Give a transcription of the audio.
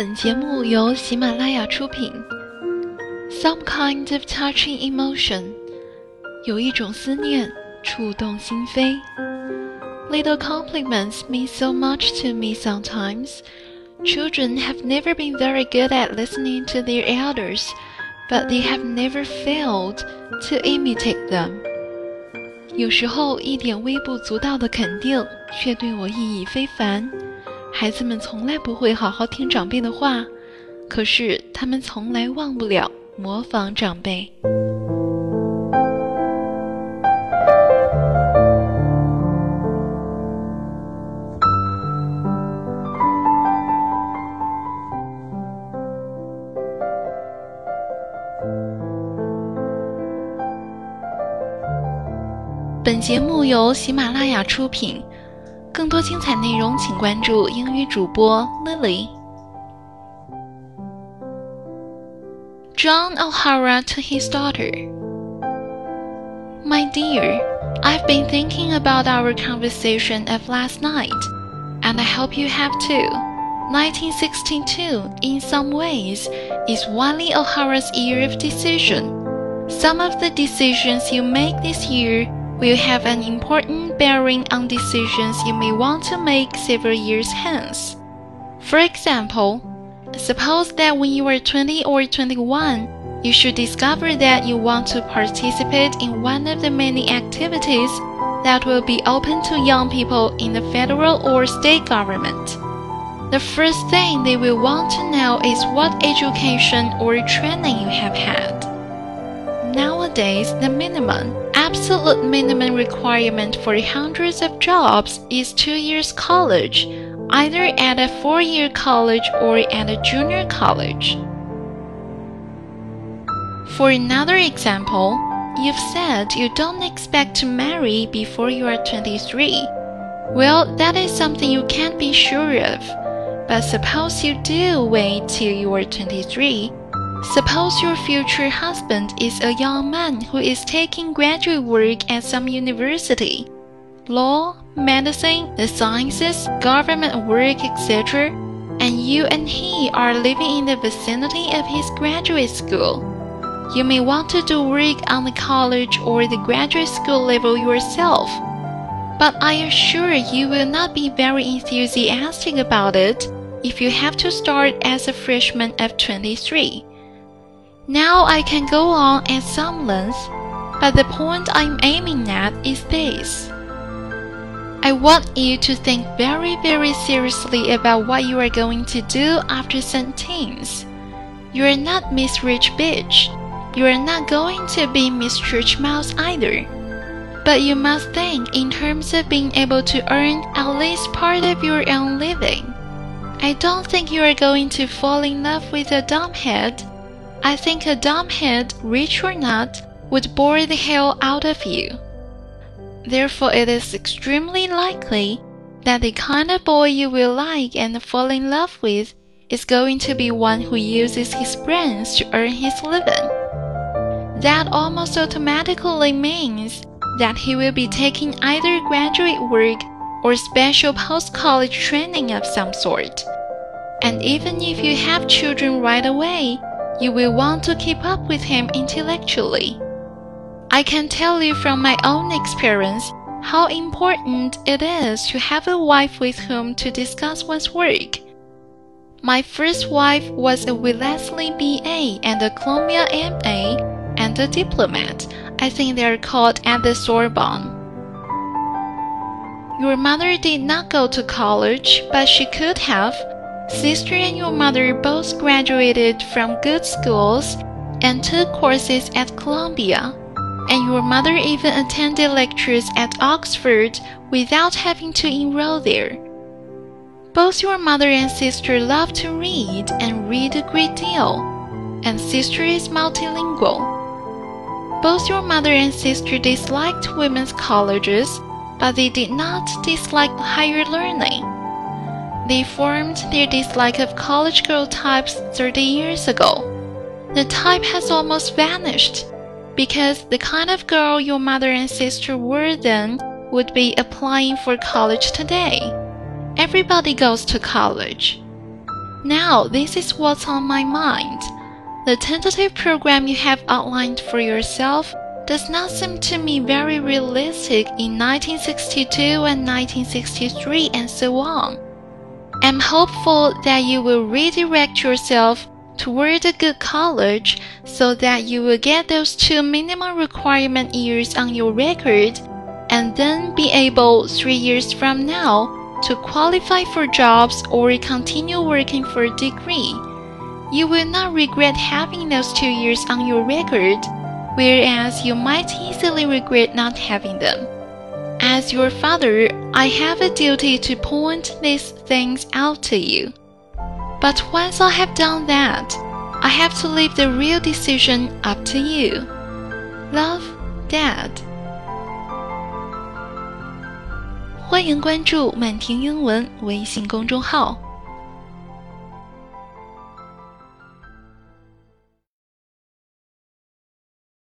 本节目由喜马拉雅出品。Some kind of touching emotion，有一种思念触动心扉。Little compliments mean so much to me sometimes. Children have never been very good at listening to their elders, but they have never failed to imitate them. 有时候一点微不足道的肯定，却对我意义非凡。 孩子们从来不会好好听长辈的话，可是他们从来忘不了模仿长辈。本节目由喜马拉雅出品。更多精彩内容，请关注英语主播 Lily。John O'Hara to his daughter. My dear, I've been thinking about our conversation of last night, and I hope you have too. 1962, in some ways, is Wylie O'Hara's year of decision. Some of the decisions you make this year will have an important bearing on decisions you may want to make several years hence. For example, suppose that when you are 20 or 21, you should discover that you want to participate in one of the many activities that will be open to young people in the federal or state government. The first thing they will want to know is what education or training you have had. Nowadays, the minimum, absolute minimum requirement for hundreds of jobs is two years college, either at a four year college or at a junior college. For another example, you've said you don't expect to marry before you are 23. Well, that is something you can't be sure of. But suppose you do wait till you are 23 Suppose your future husband is a young man who is taking graduate work at some university. Law, medicine, the sciences, government work, etc. And you and he are living in the vicinity of his graduate school. You may want to do work on the college or the graduate school level yourself. But I assure you will not be very enthusiastic about it if you have to start as a freshman of 23. Now I can go on at some length, but the point I'm aiming at is this. I want you to think very, very seriously about what you are going to do after sentence. You are not Miss Rich Bitch. You are not going to be Miss Church Mouse either. But you must think in terms of being able to earn at least part of your own living. I don't think you are going to fall in love with a dumbhead I think a dumbhead, rich or not, would bore the hell out of you. Therefore, it is extremely likely that the kind of boy you will like and fall in love with is going to be one who uses his brains to earn his living. That almost automatically means that he will be taking either graduate work or special post college training of some sort. And even if you have children right away, you will want to keep up with him intellectually. I can tell you from my own experience how important it is to have a wife with whom to discuss one's work. My first wife was a Wellesley BA and a Columbia MA and a diplomat. I think they are called at the Sorbonne. Your mother did not go to college, but she could have Sister and your mother both graduated from good schools and took courses at Columbia, and your mother even attended lectures at Oxford without having to enroll there. Both your mother and sister love to read and read a great deal, and sister is multilingual. Both your mother and sister disliked women's colleges, but they did not dislike higher learning. They formed their dislike of college girl types 30 years ago. The type has almost vanished because the kind of girl your mother and sister were then would be applying for college today. Everybody goes to college. Now, this is what's on my mind. The tentative program you have outlined for yourself does not seem to me very realistic in 1962 and 1963 and so on. I'm hopeful that you will redirect yourself toward a good college so that you will get those two minimum requirement years on your record and then be able, three years from now, to qualify for jobs or continue working for a degree. You will not regret having those two years on your record, whereas you might easily regret not having them. As your father, I have a duty to point these things out to you. But once I have done that, I have to leave the real decision up to you. Love, Dad. 欢迎关注“满庭英文”微信公众号。